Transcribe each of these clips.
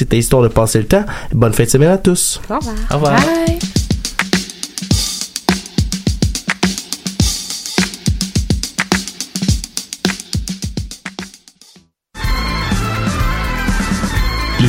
C'était histoire de passer le temps. Bonne fin de semaine à tous. Au revoir. Au revoir. Bye.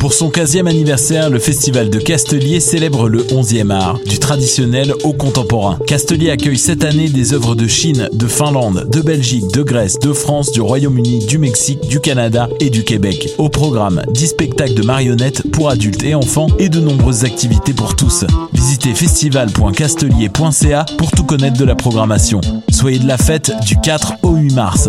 Pour son 15e anniversaire, le Festival de Castelier célèbre le 11e art, du traditionnel au contemporain. Castelier accueille cette année des œuvres de Chine, de Finlande, de Belgique, de Grèce, de France, du Royaume-Uni, du Mexique, du Canada et du Québec. Au programme, 10 spectacles de marionnettes pour adultes et enfants et de nombreuses activités pour tous. Visitez festival.castelier.ca pour tout connaître de la programmation. Soyez de la fête du 4 au 8 mars.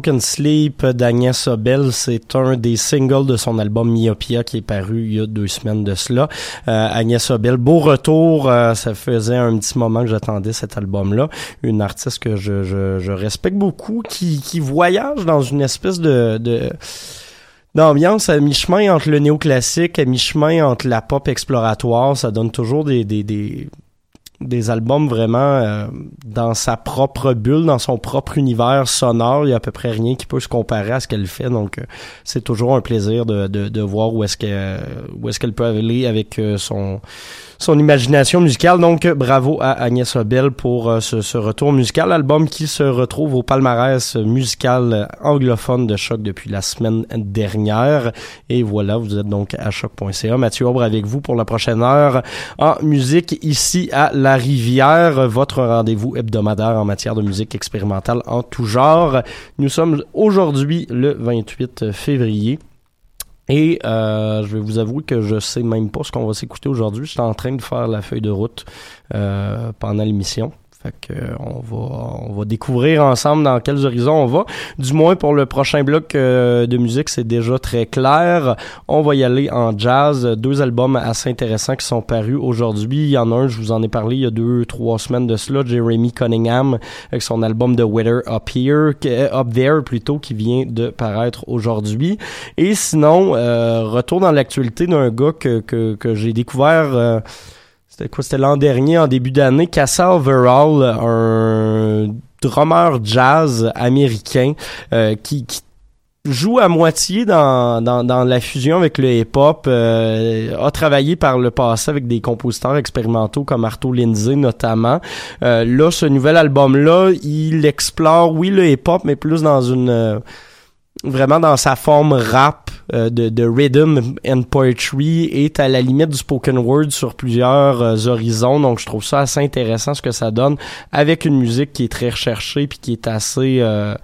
Broken Sleep d'Agnès Sobel, c'est un des singles de son album Myopia qui est paru il y a deux semaines de cela. Euh, Agnès Sobel, beau retour, euh, ça faisait un petit moment que j'attendais cet album-là. Une artiste que je, je, je respecte beaucoup, qui, qui voyage dans une espèce de... de d'ambiance à mi-chemin entre le néoclassique, à mi-chemin entre la pop exploratoire. Ça donne toujours des, des, des, des albums vraiment euh, dans sa propre bulle, dans son propre univers sonore. Il y a à peu près rien qui peut se comparer à ce qu'elle fait. Donc, euh, c'est toujours un plaisir de, de, de voir où est-ce qu'elle est-ce qu'elle peut aller avec euh, son son imagination musicale. Donc, bravo à Agnès Obel pour ce, ce, retour musical. Album qui se retrouve au palmarès musical anglophone de Choc depuis la semaine dernière. Et voilà, vous êtes donc à choc.ca. Mathieu Aubre avec vous pour la prochaine heure en musique ici à La Rivière, votre rendez-vous hebdomadaire en matière de musique expérimentale en tout genre. Nous sommes aujourd'hui le 28 février. Et euh, je vais vous avouer que je sais même pas ce qu'on va s'écouter aujourd'hui. Je suis en train de faire la feuille de route euh, pendant l'émission. Fait que euh, on va on va découvrir ensemble dans quels horizons on va. Du moins pour le prochain bloc euh, de musique, c'est déjà très clair. On va y aller en jazz. Deux albums assez intéressants qui sont parus aujourd'hui. Il y en a un, je vous en ai parlé il y a deux trois semaines de cela, Jeremy Cunningham avec son album The Weather Up Here, Up There plutôt, qui vient de paraître aujourd'hui. Et sinon, euh, retour dans l'actualité d'un gars que que, que j'ai découvert c'était quoi? C'était l'an dernier en début d'année Cassa Overall un drummer jazz américain euh, qui, qui joue à moitié dans, dans, dans, la fusion avec le hip-hop, euh, a travaillé par le passé avec des compositeurs expérimentaux comme Arto Lindsay notamment. Euh, là, ce nouvel album-là, il explore, oui, le hip-hop, mais plus dans une... Euh, vraiment dans sa forme rap euh, de, de, rhythm and poetry est à la limite du spoken word sur plusieurs euh, horizons. Donc je trouve ça assez intéressant ce que ça donne avec une musique qui est très recherchée puis qui est assez euh,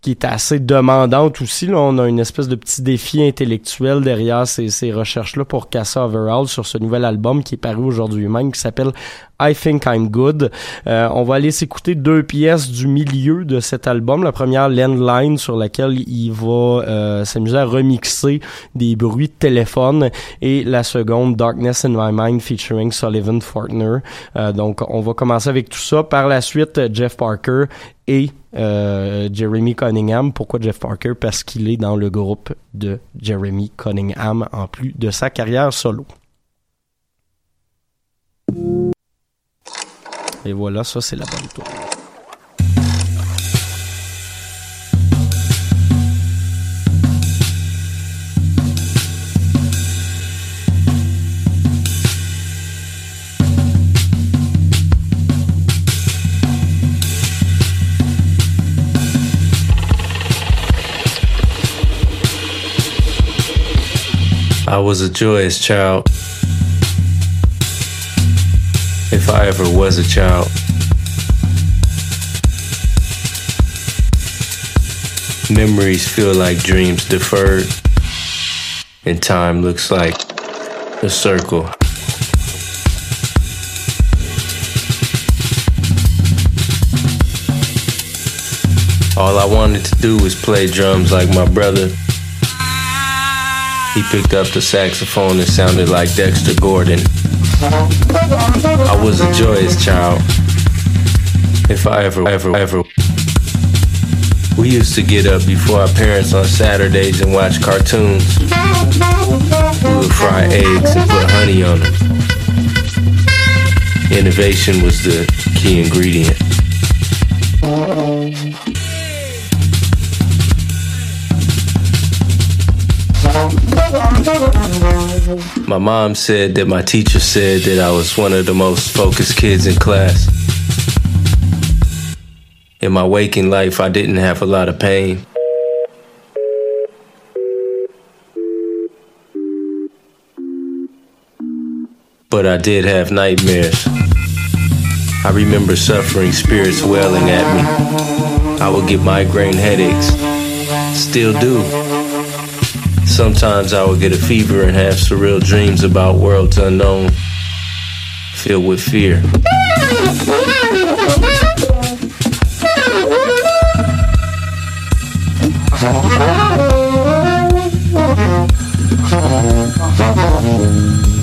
qui est assez demandante aussi. Là, on a une espèce de petit défi intellectuel derrière ces, ces recherches-là pour Cassa Overall sur ce nouvel album qui est paru aujourd'hui même, qui s'appelle I Think I'm Good. Euh, on va aller s'écouter deux pièces du milieu de cet album. La première, Landline, sur laquelle il va euh, s'amuser à remixer des bruits de téléphone. Et la seconde, Darkness in My Mind, featuring Sullivan Fortner. Euh, donc, on va commencer avec tout ça. Par la suite, Jeff Parker et euh, Jeremy Cunningham. Pourquoi Jeff Parker? Parce qu'il est dans le groupe de Jeremy Cunningham en plus de sa carrière solo. Et voilà, ça c'est la bonne tour. I was a joyous child. If I ever was a child. Memories feel like dreams deferred, and time looks like a circle. All I wanted to do was play drums like my brother. He picked up the saxophone and sounded like Dexter Gordon. I was a joyous child. If I ever, ever, ever. We used to get up before our parents on Saturdays and watch cartoons. We would fry eggs and put honey on them. Innovation was the key ingredient. My mom said that my teacher said that I was one of the most focused kids in class. In my waking life, I didn't have a lot of pain. But I did have nightmares. I remember suffering spirits wailing at me. I would get migraine headaches. Still do. Sometimes I would get a fever and have surreal dreams about worlds unknown, filled with fear.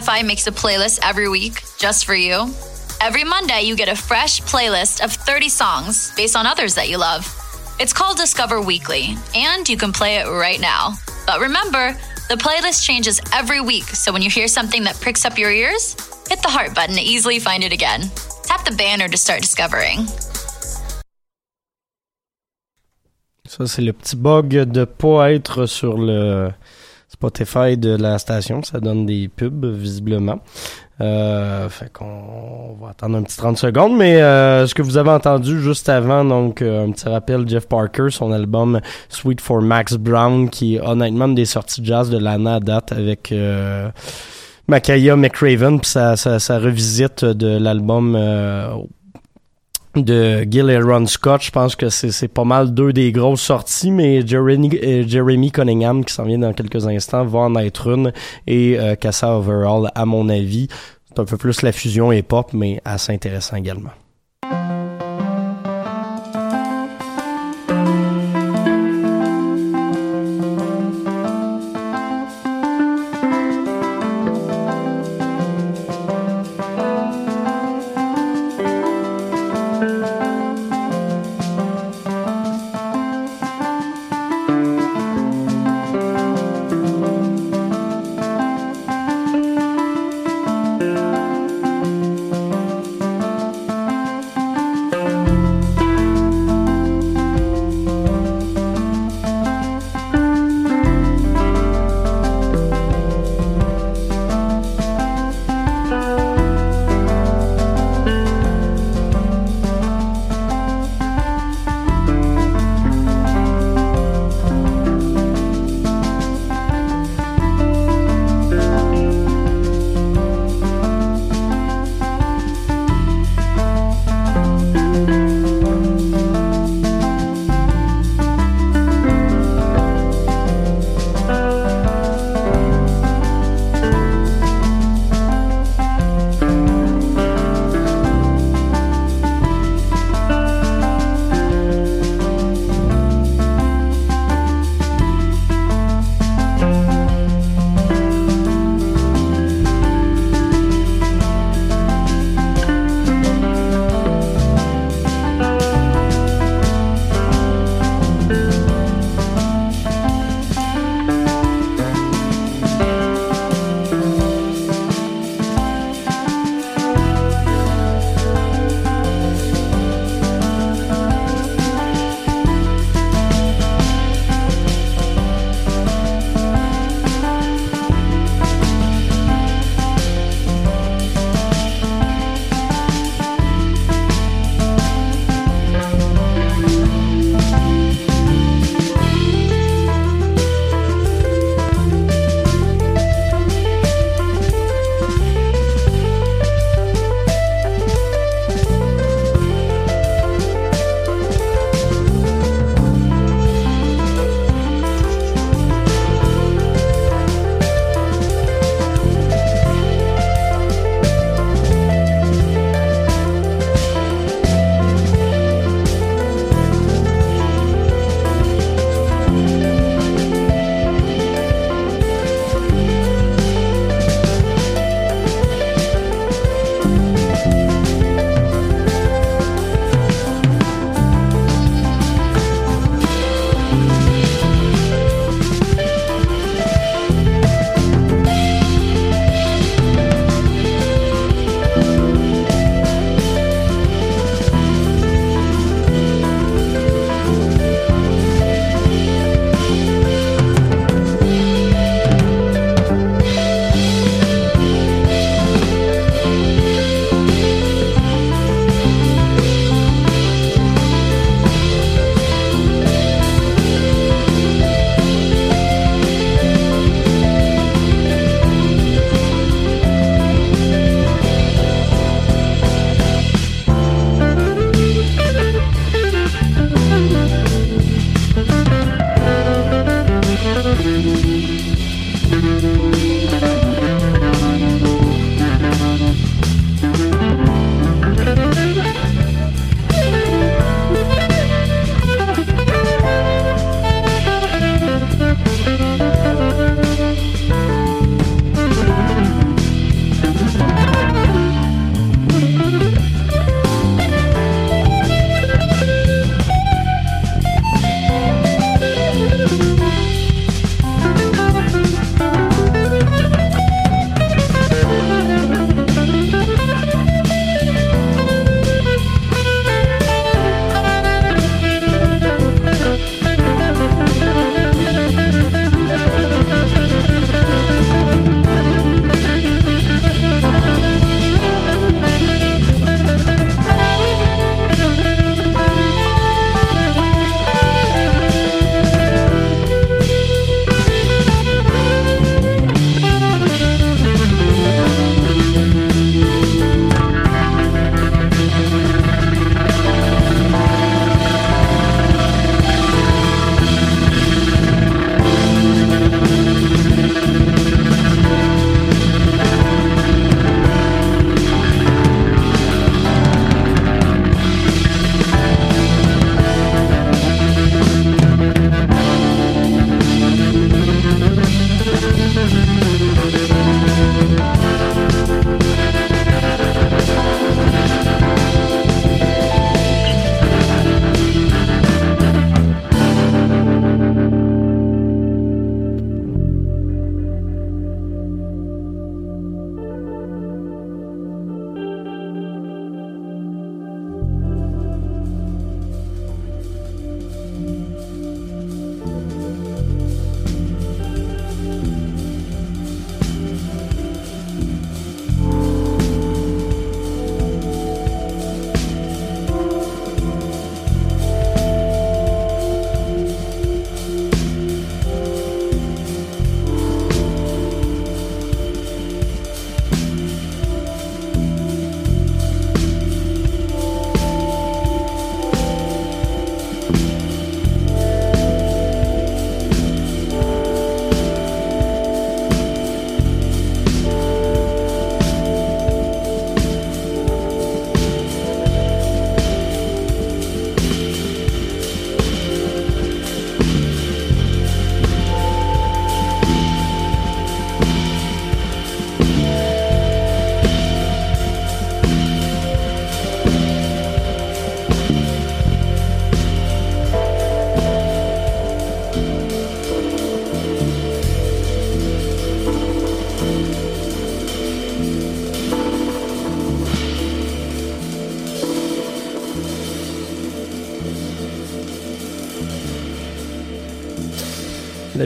Spotify makes a playlist every week just for you? Every Monday, you get a fresh playlist of 30 songs based on others that you love. It's called Discover Weekly, and you can play it right now. But remember, the playlist changes every week, so when you hear something that pricks up your ears, hit the heart button to easily find it again. Tap the banner to start discovering. Ça, c'est le petit bug de pas être sur le Spotify de la station. Ça donne des pubs, visiblement. Euh, fait qu'on on va attendre un petit 30 secondes. Mais euh, ce que vous avez entendu juste avant, donc euh, un petit rappel, Jeff Parker, son album Sweet for Max Brown, qui est honnêtement des sorties jazz de l'année à date avec... Euh, Makaya McRaven, puis ça, ça revisite de l'album euh, de Gil et Ron Scott. Je pense que c'est pas mal deux des grosses sorties, mais Jeremy, euh, Jeremy Cunningham, qui s'en vient dans quelques instants, va en être une, et euh, Cassa Overall, à mon avis. C'est un peu plus la fusion hip-hop, mais assez intéressant également.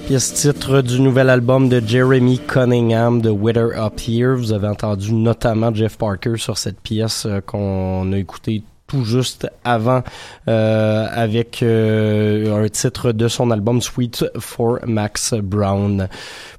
Pièce titre du nouvel album de Jeremy Cunningham de Wither Up Here. Vous avez entendu notamment Jeff Parker sur cette pièce euh, qu'on a écoutée tout juste avant euh, avec euh, un titre de son album Sweet for Max Brown.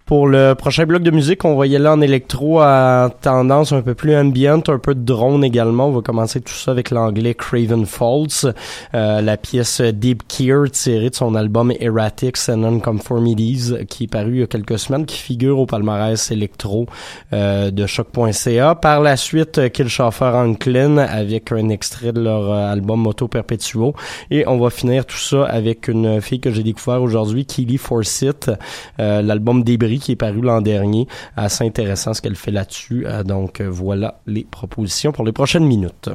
Pour le prochain bloc de musique, on va y aller en électro à tendance un peu plus ambient, un peu de drone également. On va commencer tout ça avec l'anglais Craven Falls, euh, la pièce Deep Keir tirée de son album Erratics and Nonconformities qui est paru il y a quelques semaines, qui figure au palmarès électro euh, de choc.ca. Par la suite, Kill Chauffeur Anklin avec un extrait de leur euh, album Moto Perpetuo. Et on va finir tout ça avec une fille que j'ai découvert aujourd'hui, Keely Forsyth, euh, l'album Débris qui est paru l'an dernier. Assez intéressant ce qu'elle fait là-dessus. Euh, donc euh, voilà les propositions pour les prochaines minutes.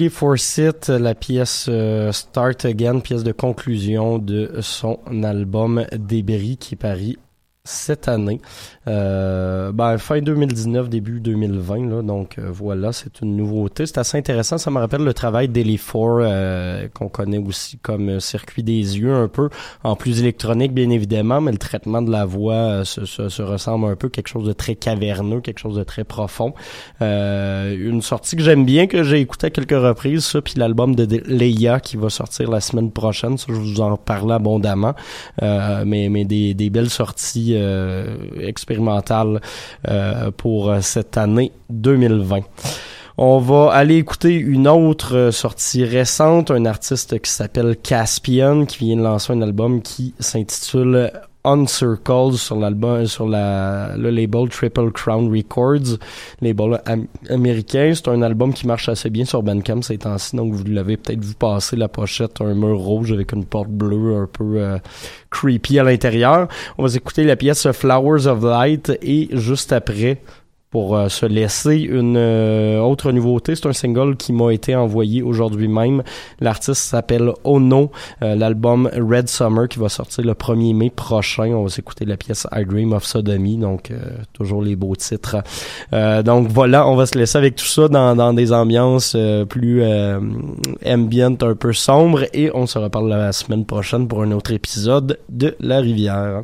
Killy Forsyth, la pièce euh, Start Again, pièce de conclusion de son album Débris qui parie cette année. Euh, ben, fin 2019, début 2020, là, donc euh, voilà, c'est une nouveauté. C'est assez intéressant, ça me rappelle le travail d'Ellie Four, euh, qu'on connaît aussi comme euh, Circuit des yeux, un peu, en plus électronique bien évidemment, mais le traitement de la voix euh, se, se, se ressemble un peu, quelque chose de très caverneux, quelque chose de très profond. Euh, une sortie que j'aime bien, que j'ai écouté à quelques reprises, ça, puis l'album de Leia qui va sortir la semaine prochaine, ça je vous en parlais abondamment, mais, mais des, des belles sorties euh, expérimentales euh, pour euh, cette année 2020. On va aller écouter une autre sortie récente, un artiste qui s'appelle Caspian, qui vient de lancer un album qui s'intitule Uncircled sur l'album sur la le label Triple Crown Records, label am- américain. C'est un album qui marche assez bien sur Bandcamp ces temps-ci, donc vous l'avez peut-être vu passer la pochette, un mur rouge avec une porte bleue un peu euh, creepy à l'intérieur. On va écouter la pièce Flowers of Light et juste après pour euh, se laisser une euh, autre nouveauté. C'est un single qui m'a été envoyé aujourd'hui même. L'artiste s'appelle Ono. Euh, L'album Red Summer qui va sortir le 1er mai prochain. On va s'écouter la pièce I Dream of Sodomy. Donc, euh, toujours les beaux titres. Euh, donc, voilà, on va se laisser avec tout ça dans, dans des ambiances euh, plus ambient, un peu sombres. Et on se reparle la semaine prochaine pour un autre épisode de La Rivière.